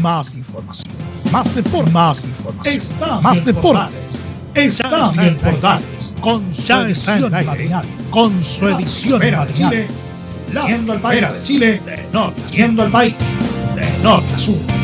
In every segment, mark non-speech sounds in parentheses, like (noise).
Más información, más deporte, más información, está más deportes. Está en Portales, con su edición matinal, con su edición matinal. La al país. de Chile, de norte, yendo al país, de norte a sur.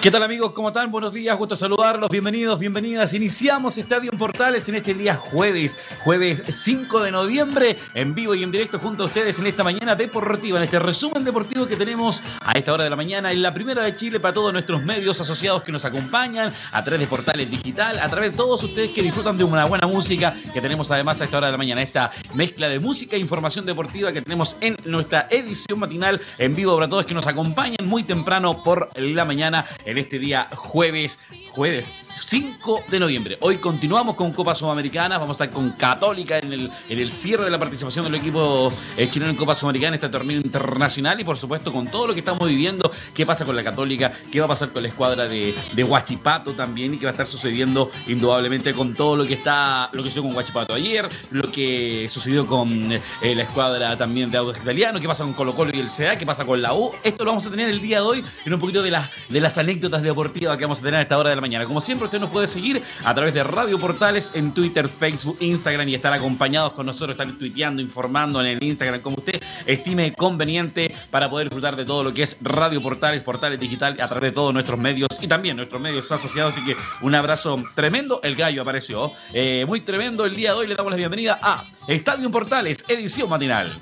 ¿Qué tal amigos? ¿Cómo están? Buenos días, gusto saludarlos, bienvenidos, bienvenidas. Iniciamos Estadio Portales en este día jueves, jueves 5 de noviembre, en vivo y en directo junto a ustedes en esta mañana deportiva, en este resumen deportivo que tenemos a esta hora de la mañana en la primera de Chile para todos nuestros medios asociados que nos acompañan a través de Portales Digital, a través de todos ustedes que disfrutan de una buena música que tenemos además a esta hora de la mañana, esta mezcla de música e información deportiva que tenemos en nuestra edición matinal en vivo para todos que nos acompañan muy temprano por la mañana este día jueves, jueves 5 de noviembre. Hoy continuamos con Copa Sudamericana, vamos a estar con Católica en el, en el cierre de la participación del equipo eh, chileno en Copa Sudamericana, este torneo internacional y por supuesto con todo lo que estamos viviendo, qué pasa con la Católica, qué va a pasar con la escuadra de, de Huachipato también y qué va a estar sucediendo indudablemente con todo lo que está, lo que sucedió con Huachipato ayer, lo que sucedió con eh, la escuadra también de Audax Italiano, qué pasa con Colo Colo y el CA, qué pasa con la U. Esto lo vamos a tener el día de hoy en un poquito de las, de las anécdotas deportivas que vamos a tener a esta hora de la mañana. Como siempre, usted nos puede seguir a través de Radio Portales en Twitter, Facebook, Instagram y estar acompañados con nosotros, estar tuiteando, informando en el Instagram como usted estime conveniente para poder disfrutar de todo lo que es Radio Portales, Portales Digital a través de todos nuestros medios y también nuestros medios asociados. Así que un abrazo tremendo. El gallo apareció. Eh, muy tremendo el día de hoy. Le damos la bienvenida a Estadio Portales, edición matinal.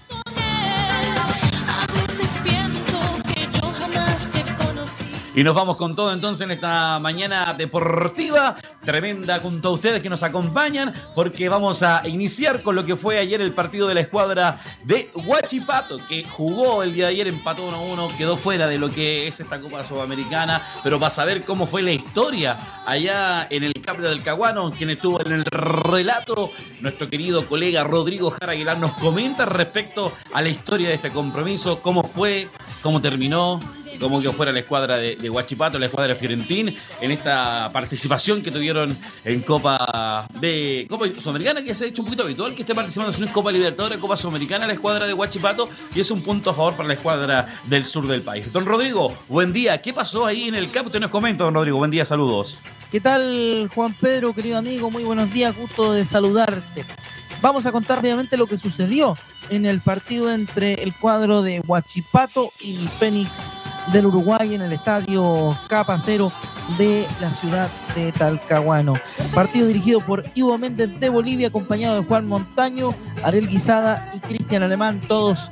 Y nos vamos con todo entonces en esta mañana deportiva, tremenda junto a ustedes que nos acompañan, porque vamos a iniciar con lo que fue ayer el partido de la escuadra de Huachipato, que jugó el día de ayer, empató 1-1, quedó fuera de lo que es esta Copa Sudamericana, pero para saber cómo fue la historia allá en el Capri del Caguano, quien estuvo en el relato, nuestro querido colega Rodrigo Jara Aguilar nos comenta respecto a la historia de este compromiso, cómo fue, cómo terminó, como que fuera la escuadra de, de Huachipato, la escuadra de Fiorentín, en esta participación que tuvieron en Copa de Copa Sudamericana, que se ha hecho un poquito habitual que esté participando en Copa Libertadores, Copa Sudamericana, la escuadra de Huachipato, y es un punto a favor para la escuadra del sur del país. Don Rodrigo, buen día. ¿Qué pasó ahí en el campo? Usted nos comenta, don Rodrigo. Buen día, saludos. ¿Qué tal, Juan Pedro, querido amigo? Muy buenos días, gusto de saludarte. Vamos a contar rápidamente lo que sucedió en el partido entre el cuadro de Huachipato y Fénix del Uruguay en el estadio Capa Cero de la ciudad de Talcahuano. Partido dirigido por Ivo Méndez de Bolivia, acompañado de Juan Montaño, Ariel Guisada y Cristian Alemán, todos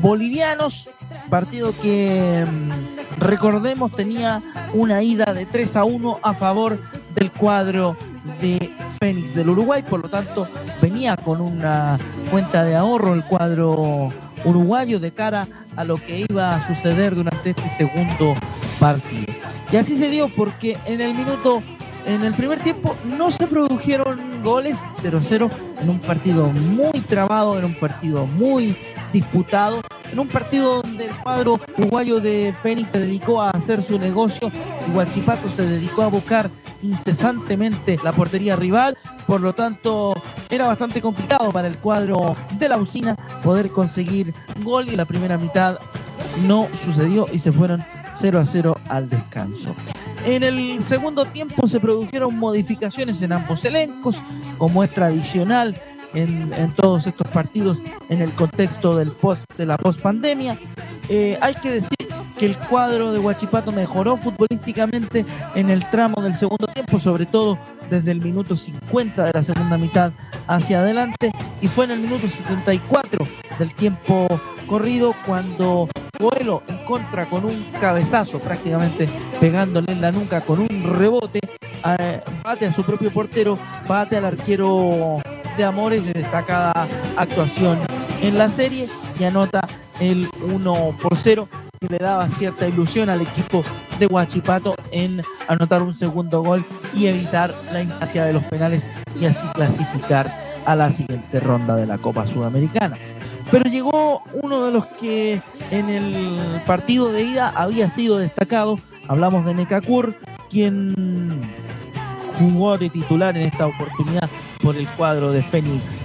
bolivianos. Partido que mm, recordemos tenía una ida de 3 a 1 a favor del cuadro de Fénix del Uruguay, por lo tanto venía con una cuenta de ahorro el cuadro uruguayo de cara a lo que iba a suceder durante este segundo partido. Y así se dio porque en el minuto, en el primer tiempo no se produjeron goles 0-0 en un partido muy trabado, en un partido muy disputado, en un partido donde el cuadro uruguayo de Fénix se dedicó a hacer su negocio y Guachipato se dedicó a buscar incesantemente la portería rival, por lo tanto era bastante complicado para el cuadro de la usina poder conseguir gol y la primera mitad no sucedió y se fueron 0 a 0 al descanso. En el segundo tiempo se produjeron modificaciones en ambos elencos, como es tradicional en, en todos estos partidos en el contexto del post, de la post-pandemia. Eh, hay que decir que el cuadro de Huachipato mejoró futbolísticamente en el tramo del segundo tiempo, sobre todo desde el minuto 50 de la segunda mitad hacia adelante, y fue en el minuto 74 del tiempo corrido cuando Coelho en contra con un cabezazo prácticamente pegándole en la nuca con un rebote, eh, bate a su propio portero, bate al arquero de Amores de destacada actuación en la serie y anota el 1 por 0 le daba cierta ilusión al equipo de Huachipato en anotar un segundo gol y evitar la instancia de los penales y así clasificar a la siguiente ronda de la Copa Sudamericana. Pero llegó uno de los que en el partido de ida había sido destacado, hablamos de Necacur, quien jugó de titular en esta oportunidad por el cuadro de Fénix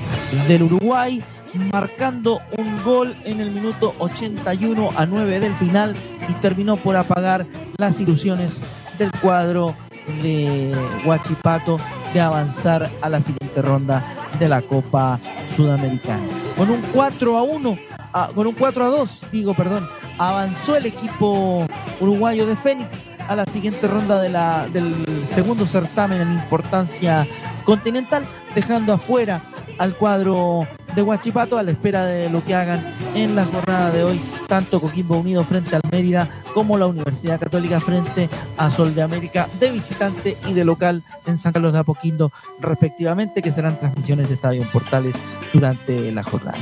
del Uruguay, marcando un gol en el minuto 81 a 9 del final y terminó por apagar las ilusiones del cuadro de Huachipato de avanzar a la siguiente ronda de la Copa Sudamericana. Con un 4 a 1, ah, con un 4 a 2, digo, perdón, avanzó el equipo uruguayo de Fénix a la siguiente ronda del segundo certamen en importancia continental, dejando afuera al cuadro de Huachipato a la espera de lo que hagan en la jornada de hoy, tanto Coquimbo Unido frente al Mérida como la Universidad Católica frente a Sol de América de visitante y de local en San Carlos de Apoquindo respectivamente, que serán transmisiones de Estadio Portales durante la jornada.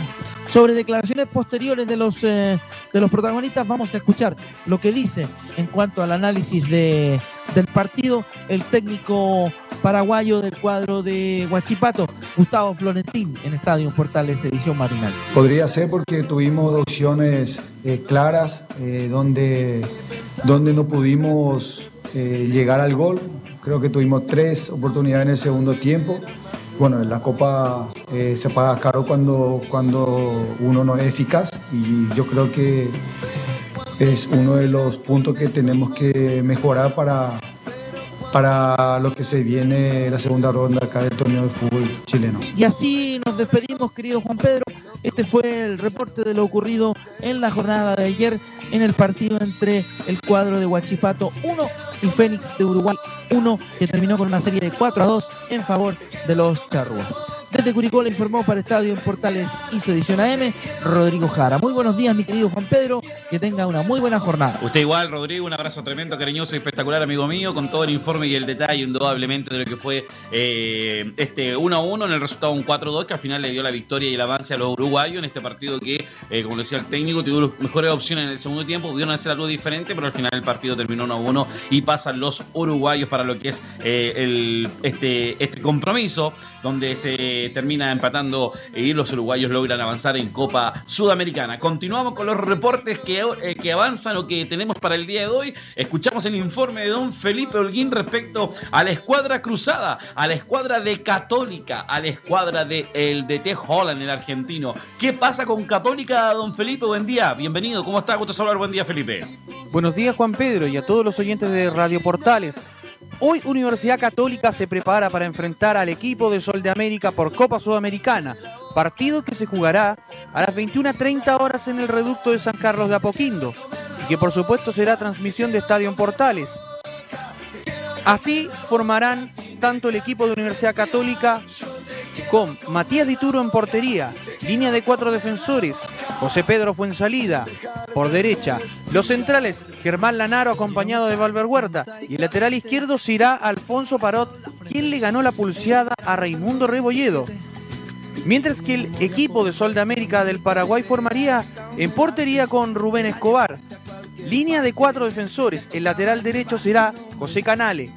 Sobre declaraciones posteriores de los, eh, de los protagonistas, vamos a escuchar lo que dice en cuanto al análisis de, del partido el técnico paraguayo del cuadro de Huachipato, Gustavo Florentín, en Estadio Portales Edición Marinal. Podría ser porque tuvimos opciones eh, claras eh, donde, donde no pudimos llegar al gol. Creo que tuvimos tres oportunidades en el segundo tiempo bueno, la copa eh, se paga caro cuando, cuando uno no es eficaz y yo creo que es uno de los puntos que tenemos que mejorar para, para lo que se viene la segunda ronda acá del torneo de fútbol chileno. Y así nos despedimos, querido Juan Pedro. Este fue el reporte de lo ocurrido en la jornada de ayer en el partido entre el cuadro de Huachipato 1 y Fénix de Uruguay 1, que terminó con una serie de 4 a 2 en favor de los charruas. Desde Curicó le informó para Estadio en Portales y su edición AM, Rodrigo Jara. Muy buenos días, mi querido Juan Pedro. Que tenga una muy buena jornada. Usted igual, Rodrigo. Un abrazo tremendo, cariñoso y espectacular, amigo mío, con todo el informe y el detalle, indudablemente, de lo que fue eh, este 1-1 en el resultado un 4-2, que al final le dio la victoria y el avance a los uruguayos en este partido que, eh, como decía el técnico, tuvo mejores opciones en el segundo tiempo, pudieron hacer algo diferente, pero al final el partido terminó 1-1 y pasan los uruguayos para lo que es eh, este, este compromiso, donde se termina empatando y los uruguayos logran avanzar en Copa Sudamericana. Continuamos con los reportes que, eh, que avanzan o que tenemos para el día de hoy. Escuchamos el informe de don Felipe Holguín respecto a la escuadra cruzada, a la escuadra de Católica, a la escuadra de el DT Holland, el argentino. ¿Qué pasa con Católica, don Felipe? Buen día, bienvenido. ¿Cómo está? Gusto saludar. Buen día, Felipe. Buenos días, Juan Pedro, y a todos los oyentes de Radio Portales. Hoy Universidad Católica se prepara para enfrentar al equipo de Sol de América por Copa Sudamericana, partido que se jugará a las 21.30 horas en el reducto de San Carlos de Apoquindo y que por supuesto será transmisión de Estadio Portales. Así formarán tanto el equipo de Universidad Católica con Matías Dituro en portería, línea de cuatro defensores, José Pedro Fuensalida por derecha, los centrales Germán Lanaro acompañado de Valver Huerta y el lateral izquierdo será Alfonso Parot, quien le ganó la pulseada a Raimundo Rebolledo. Mientras que el equipo de Sol de América del Paraguay formaría en portería con Rubén Escobar. Línea de cuatro defensores, el lateral derecho será José Canale.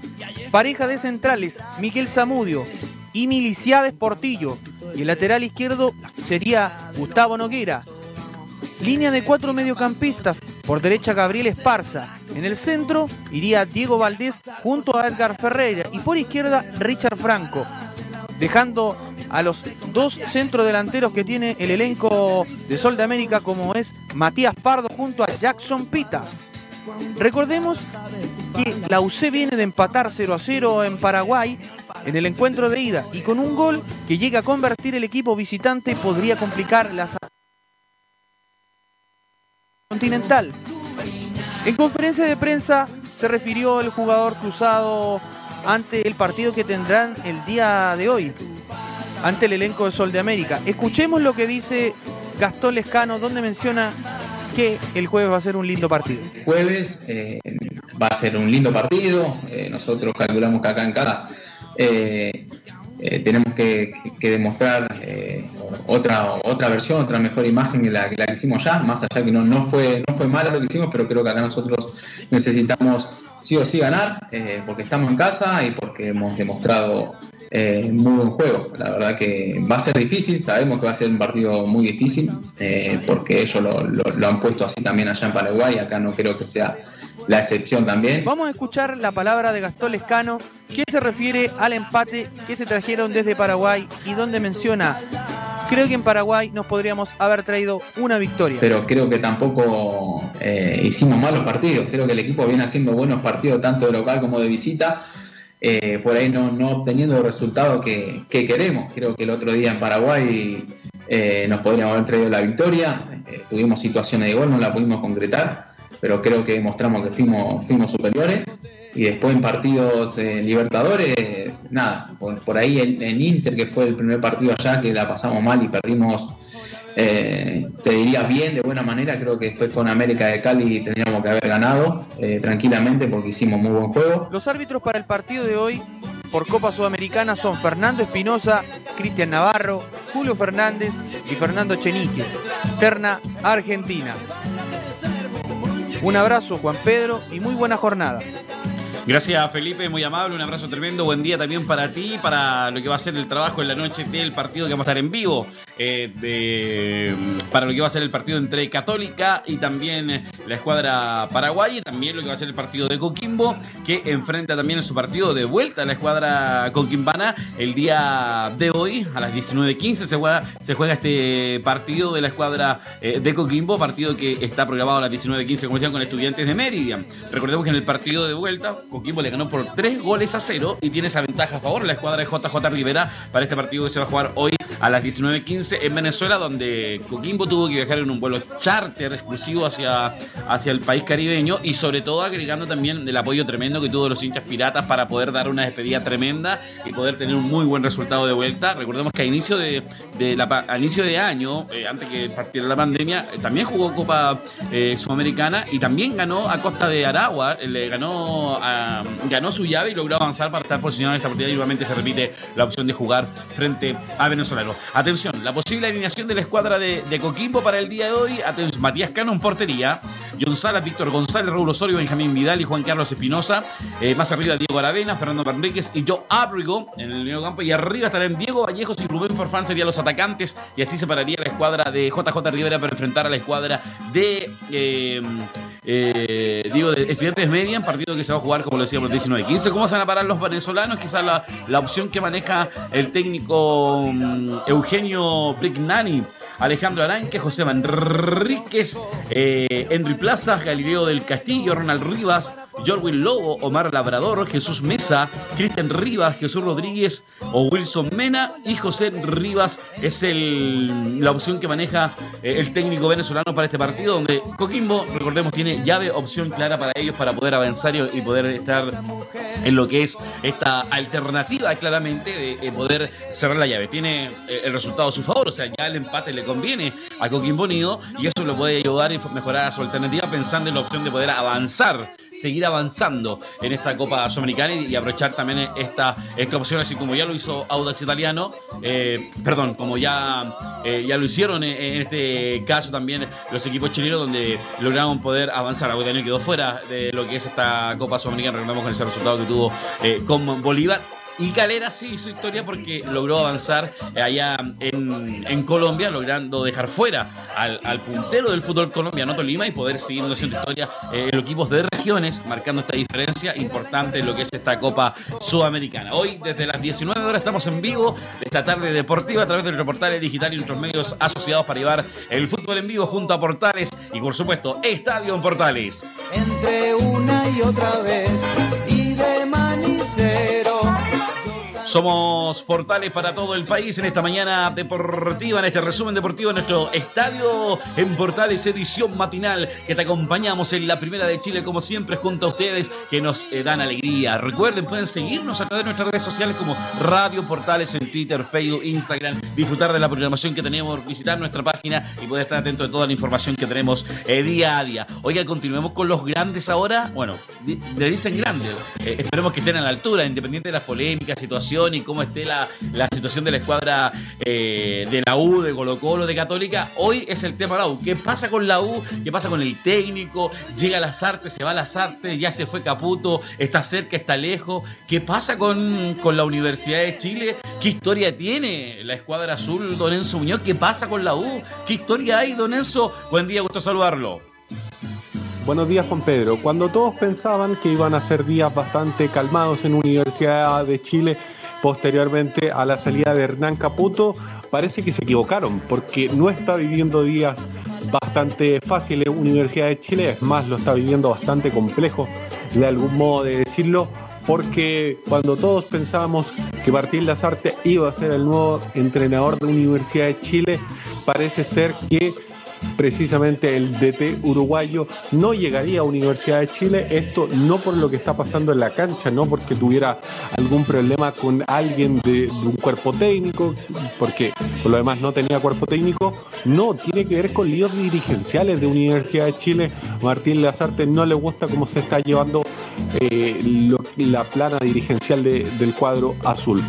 Pareja de centrales, Miguel Zamudio y Miliciades Portillo. Y el lateral izquierdo sería Gustavo Noguera. Línea de cuatro mediocampistas. Por derecha Gabriel Esparza. En el centro iría Diego Valdés junto a Edgar Ferreira. Y por izquierda Richard Franco. Dejando a los dos centrodelanteros que tiene el elenco de Sol de América como es Matías Pardo junto a Jackson Pita. Recordemos que la UC viene de empatar 0 a 0 en Paraguay en el encuentro de ida y con un gol que llega a convertir el equipo visitante podría complicar la continental. En conferencia de prensa se refirió el jugador cruzado ante el partido que tendrán el día de hoy, ante el elenco de Sol de América. Escuchemos lo que dice Gastón Lescano, donde menciona que el jueves va a ser un lindo partido. Jueves eh, va a ser un lindo partido. Eh, nosotros calculamos que acá en cada eh, tenemos que, demostrar otra, otra versión, otra mejor imagen que la, que hicimos ya, más allá que no, no, fue, no fue malo lo que hicimos, pero creo que acá nosotros necesitamos sí o sí ganar, porque estamos en casa y porque hemos demostrado eh, muy buen juego. La verdad que va a ser difícil, sabemos que va a ser un partido muy difícil, eh, porque ellos lo, han puesto así también allá en Paraguay, acá no creo que sea la excepción también. Vamos a escuchar la palabra de Gastón Lescano, que se refiere al empate que se trajeron desde Paraguay y donde menciona creo que en Paraguay nos podríamos haber traído una victoria. Pero creo que tampoco eh, hicimos malos partidos. Creo que el equipo viene haciendo buenos partidos tanto de local como de visita. Eh, por ahí no, obteniendo el resultado que, queremos. Creo que el otro día en Paraguay eh, nos podríamos haber traído la victoria. Eh, tuvimos situaciones de gol, no la pudimos concretar, pero creo que demostramos que fuimos, fuimos superiores. Y después en partidos Libertadores, nada, por, ahí en, Inter, que fue el primer partido allá, que la pasamos mal y perdimos eh, te diría bien, de buena manera. Creo que después con América de Cali tendríamos que haber ganado eh, tranquilamente porque hicimos muy buen juego. Los árbitros para el partido de hoy por Copa Sudamericana son Fernando Espinosa, Cristian Navarro, Julio Fernández y Fernando Chenique. Terna Argentina. Un abrazo Juan Pedro y muy buena jornada. Gracias Felipe, muy amable, un abrazo tremendo, buen día también para ti, para lo que va a ser el trabajo en la noche del partido que vamos a estar en vivo, eh, para lo que va a ser el partido entre Católica y también la escuadra Paraguay, y también lo que va a ser el partido de Coquimbo, que enfrenta también en su partido de vuelta a la escuadra coquimbana el día de hoy, a las 19.15 se juega, se juega este partido de la escuadra eh, de Coquimbo, partido que está programado a las 19.15, como decían, con estudiantes de Mérida. Recordemos que en el partido de vuelta, Coquimbo le ganó por tres goles a cero y tiene esa ventaja a favor la escuadra de JJ Rivera para este partido que se va a jugar hoy a las 19.15 en Venezuela, donde Coquimbo tuvo que viajar en un vuelo charter exclusivo hacia, hacia el país caribeño y sobre todo agregando también el apoyo tremendo que tuvo los hinchas piratas para poder dar una despedida tremenda y poder tener un muy buen resultado de vuelta. Recordemos que a inicio de, la, inicio de año, eh, antes que partiera la pandemia, eh, también jugó Copa eh, Sudamericana y también ganó a Costa de Aragua, le ganó a ganó su llave y logró avanzar para estar posicionado en esta partida y nuevamente se repite la opción de jugar frente a Venezolano. Atención, la posible alineación de la escuadra de, Coquimbo para el día de hoy. Matías Cano en portería, John Salas, Víctor González, Raúl Osorio, Benjamín Vidal y Juan Carlos Espinosa. Eh, más arriba Diego Aravena, Fernando Manríquez y Joe Abrigo en el medio campo. Y arriba estarán Diego Vallejos y Rubén Forfán serían los atacantes. Y así se pararía la escuadra de JJ Rivera para enfrentar a la escuadra de... Eh, eh, digo, de Estudiantes Median, partido que se va a jugar, como lo decíamos, 19-15. ¿Cómo van a parar los venezolanos? Quizás la, opción que maneja el técnico mm, Eugenio Prignani Alejandro Aranque, José Manríquez, eh, Henry Plaza, Galileo del Castillo, Ronald Rivas, Jorwin Lobo, Omar Labrador, Jesús Mesa, Cristian Rivas, Jesús Rodríguez o Wilson Mena. Y José Rivas es el, la opción que maneja eh, el técnico venezolano para este partido, donde Coquimbo, recordemos, tiene llave opción clara para ellos para poder avanzar y poder estar en lo que es esta alternativa claramente de, poder cerrar la llave. Tiene eh, el resultado a su favor, o sea, ya el empate le conviene a Coquimbo Unido y eso lo puede ayudar y mejorar a su alternativa pensando en la opción de poder avanzar, seguir avanzando en esta Copa Sudamericana y, aprovechar también esta, esta opción, así como ya lo hizo Audax Italiano, eh, perdón, como ya, eh, ya lo hicieron en, este caso también los equipos chilenos donde lograron poder avanzar. Audax quedó fuera de lo que es esta Copa Sudamericana, recordamos con ese resultado que tuvo eh, con Bolívar y Calera sí hizo historia porque logró avanzar eh, allá en, Colombia, logrando dejar fuera al, puntero del fútbol colombiano, Tolima, y poder seguir haciendo historia eh, en los equipos de regiones, marcando esta diferencia importante en lo que es esta Copa Sudamericana. Hoy, desde las 19 horas, estamos en vivo esta tarde deportiva a través de nuestro portal digital y nuestros medios asociados para llevar el fútbol en vivo junto a Portales y, por supuesto, Estadio en Portales. Entre una y otra vez somos portales para todo el país en esta mañana deportiva, en este resumen deportivo, en nuestro estadio en Portales, edición matinal, que te acompañamos en la primera de Chile, como siempre, junto a ustedes, que nos eh, dan alegría. Recuerden, pueden seguirnos a través de nuestras redes sociales como Radio Portales en Twitter, Facebook, Instagram, disfrutar de la programación que tenemos, visitar nuestra página y poder estar atento de toda la información que tenemos eh, día a día. Oiga, continuemos con los grandes ahora. Bueno, le dicen grandes. Eh, esperemos que estén a la altura, independiente de las polémicas, situaciones situación y cómo esté la, la situación de la escuadra eh, de la U, de Colo Colo, de Católica, hoy es el tema la U. ¿Qué pasa con la U? ¿Qué pasa con el técnico? Llega a las artes, se va a las artes, ya se fue Caputo, está cerca, está lejos. ¿Qué pasa con, con la Universidad de Chile? ¿Qué historia tiene la escuadra azul, Don Enzo Muñoz? ¿Qué pasa con la U? ¿Qué historia hay, Don Enzo? Buen día, gusto saludarlo. Buenos días, Juan Pedro. Cuando todos pensaban que iban a ser días bastante calmados en Universidad de Chile, posteriormente a la salida de Hernán Caputo, parece que se equivocaron, porque no está viviendo días bastante fáciles. Universidad de Chile, es más, lo está viviendo bastante complejo, de algún modo de decirlo, porque cuando todos pensábamos que Martín Lazarte iba a ser el nuevo entrenador de Universidad de Chile, parece ser que precisamente el DT uruguayo no llegaría a Universidad de Chile, esto no por lo que está pasando en la cancha, no porque tuviera algún problema con alguien de, un cuerpo técnico, porque por lo demás no tenía cuerpo técnico, no, tiene que ver con líos dirigenciales de Universidad de Chile. Martín Lazarte no le gusta cómo se está llevando eh, la plana dirigencial de, del cuadro azul.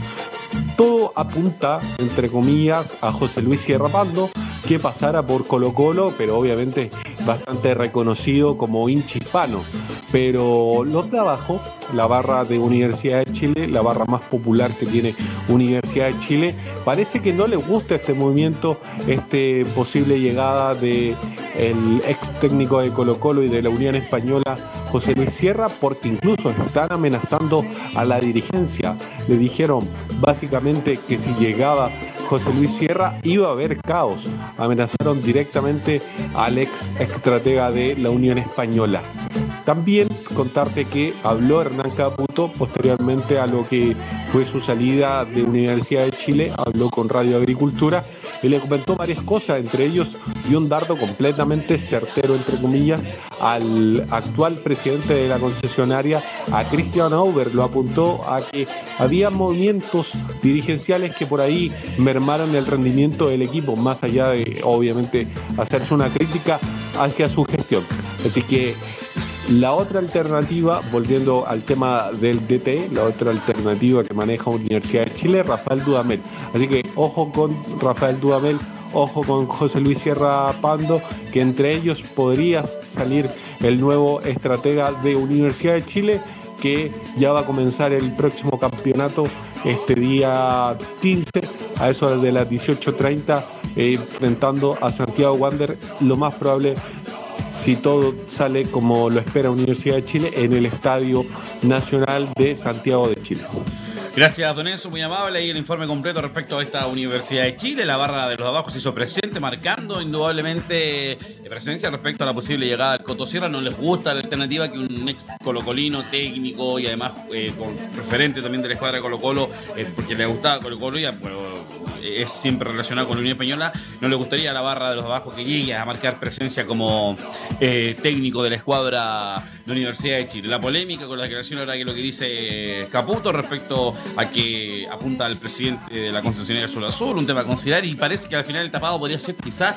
Todo apunta, entre comillas, a José Luis Sierra Pando, que pasara por Colo Colo, pero obviamente bastante reconocido como hincha hispano. Pero los de abajo, la barra de Universidad de Chile, la barra más popular que tiene Universidad de Chile, parece que no les gusta este movimiento, este posible llegada de el ex técnico de Colo Colo y de la Unión Española, José Luis Sierra, porque incluso están amenazando a la dirigencia. Le dijeron básicamente que si llegaba José Luis Sierra iba a haber caos. Amenazaron directamente al ex estratega de la Unión Española. También contarte que habló Hernán Caputo posteriormente a lo que fue su salida de Universidad de Chile, habló con Radio Agricultura y le comentó varias cosas, entre ellos dio un dardo completamente certero, entre comillas, al actual presidente de la concesionaria, a Christian Auber, lo apuntó a que había movimientos dirigenciales que por ahí mermaron el rendimiento del equipo, más allá de, obviamente, hacerse una crítica hacia su gestión. Así que la otra alternativa, volviendo al tema del DT, la otra alternativa que maneja Universidad de Chile, Rafael Dudamel. Así que ojo con Rafael Dudamel, ojo con José Luis Sierra Pando, que entre ellos podría salir el nuevo estratega de Universidad de Chile, que ya va a comenzar el próximo campeonato este día 15, a eso de las 18.30, eh, enfrentando a Santiago Wander, lo más probable si todo sale como lo espera Universidad de Chile en el Estadio Nacional de Santiago de Chile. Gracias, Don Enzo, muy amable. Y el informe completo respecto a esta Universidad de Chile. La barra de los abajo se hizo presente, marcando indudablemente presencia respecto a la posible llegada del Cotosierra. No les gusta la alternativa que un ex colocolino técnico y además eh, referente también de la escuadra de Colo Colo, eh, porque le gustaba Colo Colo y bueno, es siempre relacionado con la Unión Española, no le gustaría a la barra de los abajo que llegue a marcar presencia como eh, técnico de la escuadra de Universidad de Chile. La polémica con la declaración ahora que lo que dice Caputo respecto a que apunta al presidente de la concesionaria Sol Azul, un tema a considerar y parece que al final el tapado podría ser quizás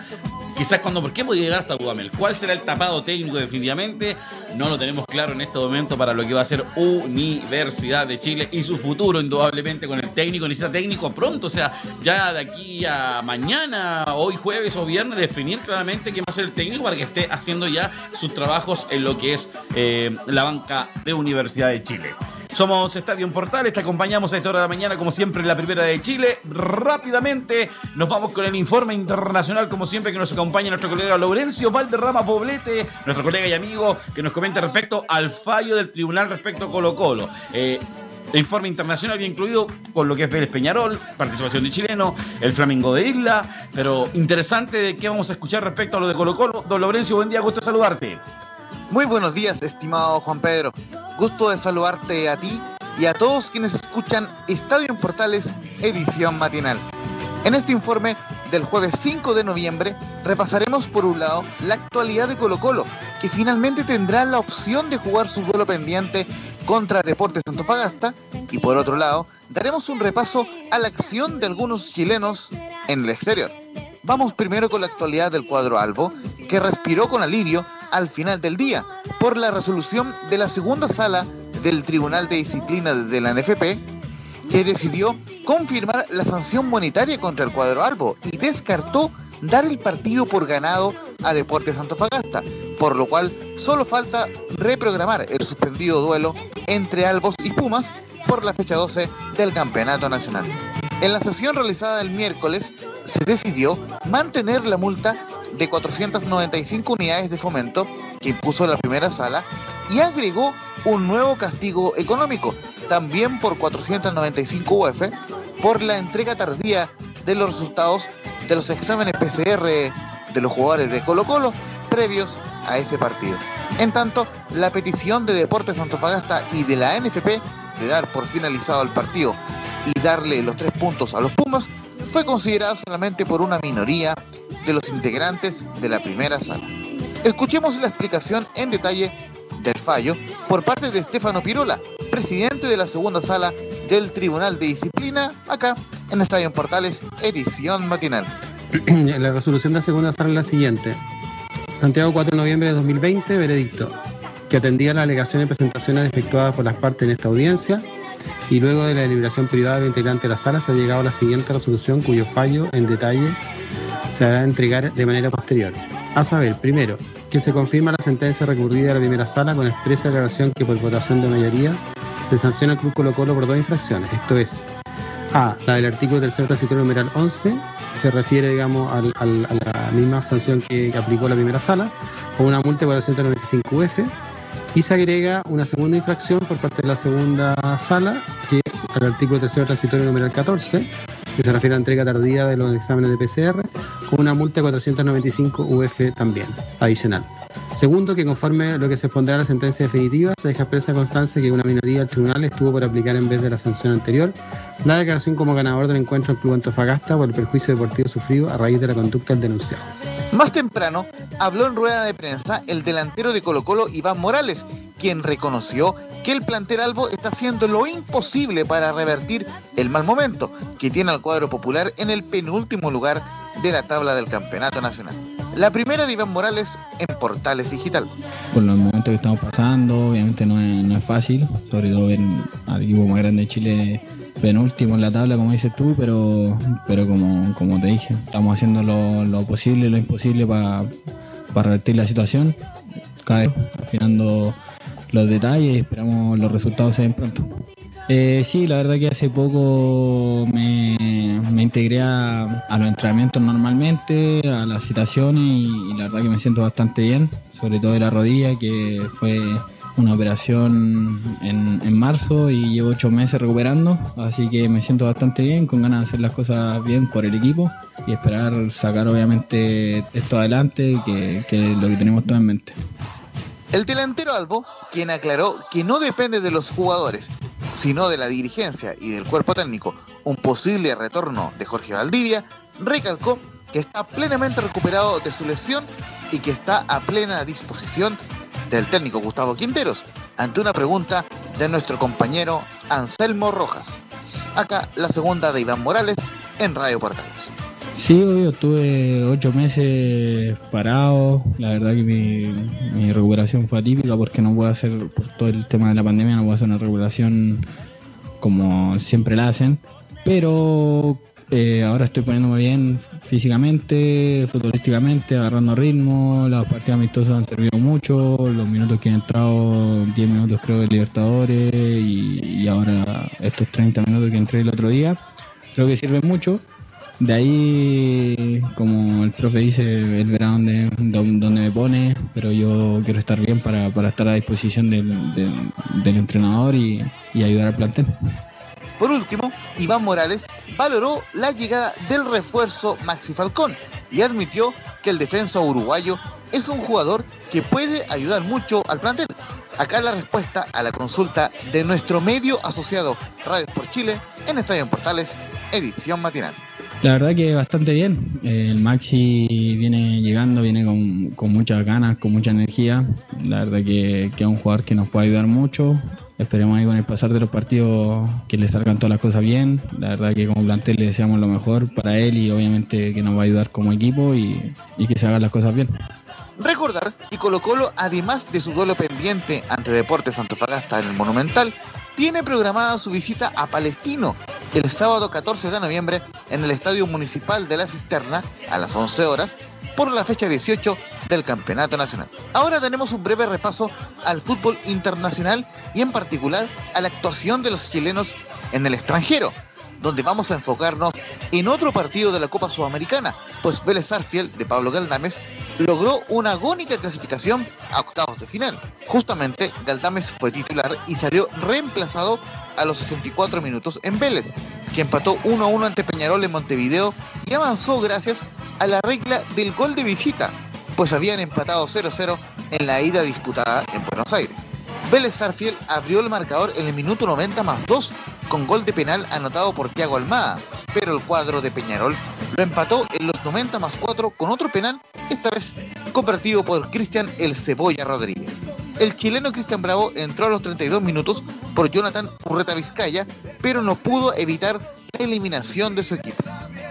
quizás cuando por qué podría llegar hasta Dudamel. ¿Cuál será el tapado técnico definitivamente? No lo tenemos claro en este momento para lo que va a ser Universidad de Chile y su futuro, indudablemente, con el técnico. Necesita técnico pronto, o sea, ya de aquí a mañana, hoy jueves o viernes, definir claramente quién va a ser el técnico para que esté haciendo ya sus trabajos en lo que es eh, la banca de Universidad de Chile. Somos Estadio Portales, te acompañamos a esta hora de la mañana, como siempre, en la primera de Chile. Rápidamente nos vamos con el informe internacional, como siempre, que nos acompaña nuestro colega Laurencio Valderrama Poblete, nuestro colega y amigo, que nos comenta respecto al fallo del tribunal respecto a Colo Colo. Eh, informe internacional bien incluido con lo que es Vélez Peñarol, participación de chileno, el Flamingo de Isla, pero interesante de qué vamos a escuchar respecto a lo de Colo Colo. Don Laurencio, buen día, gusto saludarte. Muy buenos días, estimado Juan Pedro. Gusto de saludarte a ti y a todos quienes escuchan Estadio en Portales, edición matinal. En este informe del jueves 5 de noviembre repasaremos por un lado la actualidad de Colo Colo, que finalmente tendrá la opción de jugar su duelo pendiente contra Deportes Antofagasta, y por otro lado daremos un repaso a la acción de algunos chilenos en el exterior. Vamos primero con la actualidad del cuadro Albo, que respiró con alivio al final del día por la resolución de la segunda sala del Tribunal de Disciplina de la NFP, que decidió confirmar la sanción monetaria contra el cuadro albo y descartó dar el partido por ganado a Deportes Antofagasta, por lo cual solo falta reprogramar el suspendido duelo entre Albos y Pumas por la fecha 12 del Campeonato Nacional. En la sesión realizada el miércoles se decidió mantener la multa de 495 unidades de fomento que impuso la primera sala y agregó un nuevo castigo económico, también por 495 UF, por la entrega tardía de los resultados de los exámenes PCR de los jugadores de Colo Colo previos a ese partido. En tanto, la petición de Deportes Antofagasta y de la NFP de dar por finalizado el partido y darle los tres puntos a los Pumas fue considerada solamente por una minoría de los integrantes de la primera sala. Escuchemos la explicación en detalle del fallo por parte de Estefano Pirola, presidente de la segunda sala del Tribunal de Disciplina, acá en Estadio Portales, edición matinal. (clears throat) La resolución de la segunda sala es la siguiente. Santiago 4 de noviembre de 2020, veredicto, que atendía las alegaciones y presentaciones efectuadas por las partes en esta audiencia y luego de la deliberación privada del integrante de la sala se ha llegado a la siguiente resolución cuyo fallo en detalle se a entregar de manera posterior. A saber, primero, que se confirma la sentencia recurrida de la primera sala con expresa declaración que por votación de mayoría se sanciona al Club Colo Colo por dos infracciones. Esto es, A, la del artículo tercero transitorio numeral 11, se refiere, digamos, al, a la misma sanción que, aplicó la primera sala, con una multa de 495 UF, y se agrega una segunda infracción por parte de la segunda sala, que es el artículo tercero transitorio numeral 14, que se refiere a la entrega tardía de los exámenes de PCR, con una multa de 495 UF también, adicional. Segundo, que conforme lo que se pondrá a la sentencia definitiva, se deja expresa constancia que una minoría del tribunal estuvo por aplicar en vez de la sanción anterior la declaración como ganador del encuentro del Club Antofagasta por el perjuicio deportivo sufrido a raíz de la conducta del denunciado. Más temprano, habló en rueda de prensa el delantero de Colo Colo, Iván Morales, quien reconoció que el plantel albo está haciendo lo imposible para revertir el mal momento que tiene al cuadro popular en el penúltimo lugar de la tabla del campeonato nacional. La primera de Iván Morales en Portales Digital. Por los momentos que estamos pasando, obviamente no es, no es fácil, sobre todo ver al equipo más grande de Chile penúltimo en la tabla, como dices tú, pero, pero como, como te dije, estamos haciendo lo, lo posible, lo imposible para revertir la situación, vez afinando los detalles y esperamos los resultados se den pronto. Eh, sí, la verdad que hace poco me, me integré a, a, los entrenamientos normalmente, a las citaciones y, y, la verdad que me siento bastante bien, sobre todo de la rodilla, que fue una operación en, en, marzo y llevo ocho meses recuperando, así que me siento bastante bien, con ganas de hacer las cosas bien por el equipo y esperar sacar obviamente esto adelante, que, que es lo que tenemos todo en mente. El delantero Albo, quien aclaró que no depende de los jugadores, sino de la dirigencia y del cuerpo técnico, un posible retorno de Jorge Valdivia, recalcó que está plenamente recuperado de su lesión y que está a plena disposición del técnico Gustavo Quinteros, ante una pregunta de nuestro compañero Anselmo Rojas. Acá la segunda de Iván Morales en Radio Portales. Sí, obvio, estuve ocho meses parado. La verdad que mi, mi, recuperación fue atípica porque no puedo hacer, por todo el tema de la pandemia, no puedo hacer una recuperación como siempre la hacen. Pero eh, ahora estoy poniéndome bien físicamente, futbolísticamente, agarrando ritmo. Los partidos amistosos han servido mucho. Los minutos que he entrado, 10 minutos creo de Libertadores y, ahora estos 30 minutos que entré el otro día, creo que sirven mucho. De ahí, como el profe dice, él verá dónde, dónde me pone, pero yo quiero estar bien para, estar a disposición del, entrenador y, ayudar al plantel. Por último, Iván Morales valoró la llegada del refuerzo Maxi Falcón y admitió que el defensa uruguayo es un jugador que puede ayudar mucho al plantel. Acá la respuesta a la consulta de nuestro medio asociado Radio por Chile en Estadio en Portales, edición matinal. La verdad que bastante bien. El Maxi viene llegando, viene con, muchas ganas, con mucha energía. La verdad que, es un jugador que nos puede ayudar mucho. Esperemos ahí con el pasar de los partidos que le salgan todas las cosas bien. La verdad que como plantel le deseamos lo mejor para él y obviamente que nos va a ayudar como equipo y, y que se hagan las cosas bien. Recordar que Colo Colo, además de su duelo pendiente ante Deportes Antofagasta en el Monumental, tiene programada su visita a Palestino el sábado 14 de noviembre en el Estadio Municipal de la Cisterna a las 11 horas por la fecha 18 del Campeonato Nacional. Ahora tenemos un breve repaso al fútbol internacional y en particular a la actuación de los chilenos en el extranjero donde vamos a enfocarnos en otro partido de la Copa Sudamericana, pues Vélez Arfiel de Pablo Galdames logró una agónica clasificación a octavos de final. Justamente, Galdames fue titular y salió reemplazado a los 64 minutos en Vélez, que empató 1-1 ante Peñarol en Montevideo y avanzó gracias a la regla del gol de visita, pues habían empatado 0-0 en la ida disputada en Buenos Aires. Vélez abrió el marcador en el minuto 90 más 2 con gol de penal anotado por Thiago Almada, pero el cuadro de Peñarol lo empató en los 90 más 4 con otro penal, esta vez convertido por Cristian El Cebolla Rodríguez. El chileno Cristian Bravo entró a los 32 minutos por Jonathan Urreta Vizcaya, pero no pudo evitar la eliminación de su equipo.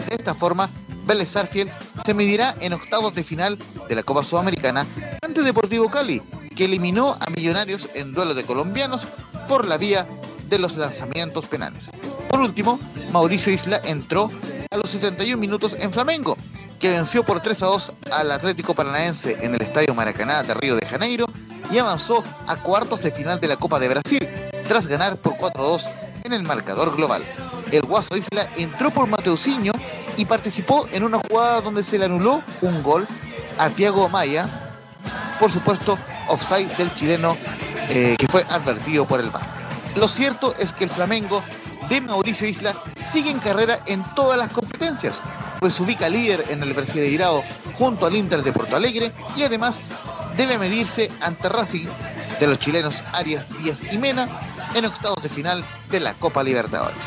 De esta forma, Vélez Arfiel se medirá en octavos de final de la Copa Sudamericana ante Deportivo Cali, que eliminó a Millonarios en duelo de colombianos por la vía de los lanzamientos penales. Por último, Mauricio Isla entró a los 71 minutos en Flamengo, que venció por 3 a 2 al Atlético Paranaense en el Estadio Maracaná de Río de Janeiro y avanzó a cuartos de final de la Copa de Brasil, tras ganar por 4 a 2 en el marcador global. El Guaso Isla entró por Mateusinho y participó en una jugada donde se le anuló un gol a Thiago Maya, por supuesto, offside del chileno eh, que fue advertido por el VAR. Lo cierto es que el Flamengo de Mauricio Isla sigue en carrera en todas las competencias, pues ubica líder en el Brasileirao junto al Inter de Porto Alegre y además debe medirse ante Racing de los chilenos Arias Díaz y Mena en octavos de final de la Copa Libertadores.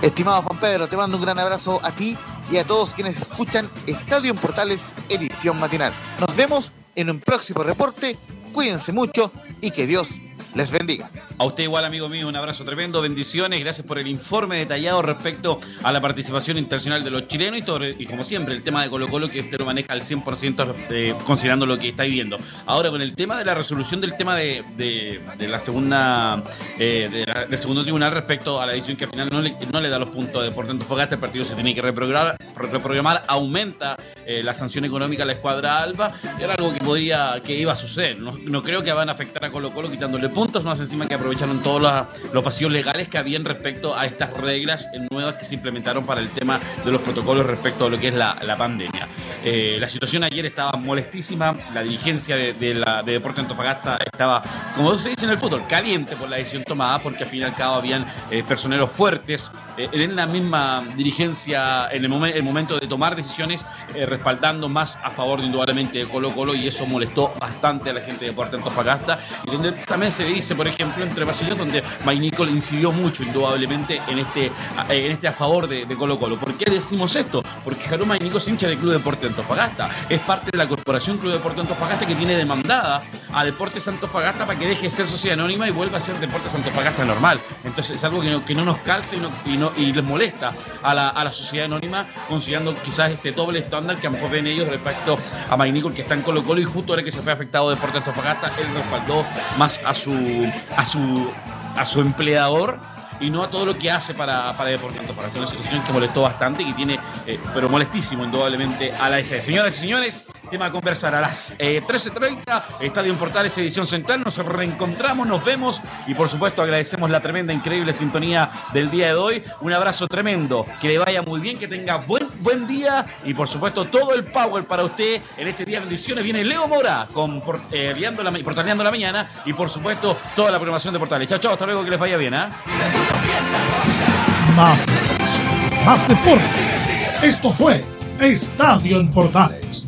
Estimado Juan Pedro, te mando un gran abrazo a ti y a todos quienes escuchan Estadio en Portales edición matinal. Nos vemos en un próximo reporte, cuídense mucho y que Dios les bendiga. A usted igual, amigo mío, un abrazo tremendo, bendiciones, gracias por el informe detallado respecto a la participación internacional de los chilenos y, como siempre el tema de Colo Colo que usted lo maneja al 100% eh, considerando lo que está viviendo. Ahora con el tema de la resolución del tema de, la segunda eh, del segundo tribunal respecto a la decisión que al final no le, da los puntos de por Fogasta, el partido se tiene que reprogramar, reprogramar aumenta eh, la sanción económica a la escuadra Alba, era algo que podía, que iba a suceder. No, creo que van a afectar a Colo Colo quitándole más encima que aprovecharon todos los, vacíos legales que habían respecto a estas reglas nuevas que se implementaron para el tema de los protocolos respecto a lo que es la, pandemia. Eh, la situación ayer estaba molestísima, la dirigencia de, la, de Antofagasta estaba, como se dice en el fútbol, caliente por la decisión tomada, porque al fin y al cabo habían eh, personeros fuertes eh, en la misma dirigencia, en el, momento de tomar decisiones, respaldando más a favor de indudablemente de Colo Colo, y eso molestó bastante a la gente de Deporte Antofagasta, y donde también se dice, por ejemplo, entre pasillos donde Mike incidió mucho, indudablemente, en este, en este a favor de, Colo Colo. ¿Por qué decimos esto? Porque Jaruma Mike es hincha del Club Deporte Antofagasta. Es parte de la corporación Club Deporte Antofagasta que tiene demandada a Deportes Antofagasta para que deje de ser sociedad anónima y vuelva a ser Deportes Antofagasta normal. Entonces es algo que no, que no nos calce y, no, y, les molesta a la, a la, sociedad anónima, considerando quizás este doble estándar que a lo mejor ven ellos respecto a Mike que está en Colo Colo y justo ahora que se fue afectado Deportes Antofagasta, él respaldó más a su a su, a su empleador y no a todo lo que hace para, para Deportivo para una situación que molestó bastante y que tiene, eh, pero molestísimo indudablemente a la S. Señoras y señores, tema a conversar a las 13.30, eh, Estadio Portales, edición central, nos reencontramos, nos vemos y por supuesto agradecemos la tremenda, increíble sintonía del día de hoy. Un abrazo tremendo, que le vaya muy bien, que tenga buen, buen día y por supuesto todo el power para usted en este día de bendiciones. Viene Leo Mora con eh, la, Portaleando la Mañana y por supuesto toda la programación de Portales. Chao, chao, hasta luego, que les vaya bien. ¿eh? Más más deporte. Esto fue Estadio en Portales,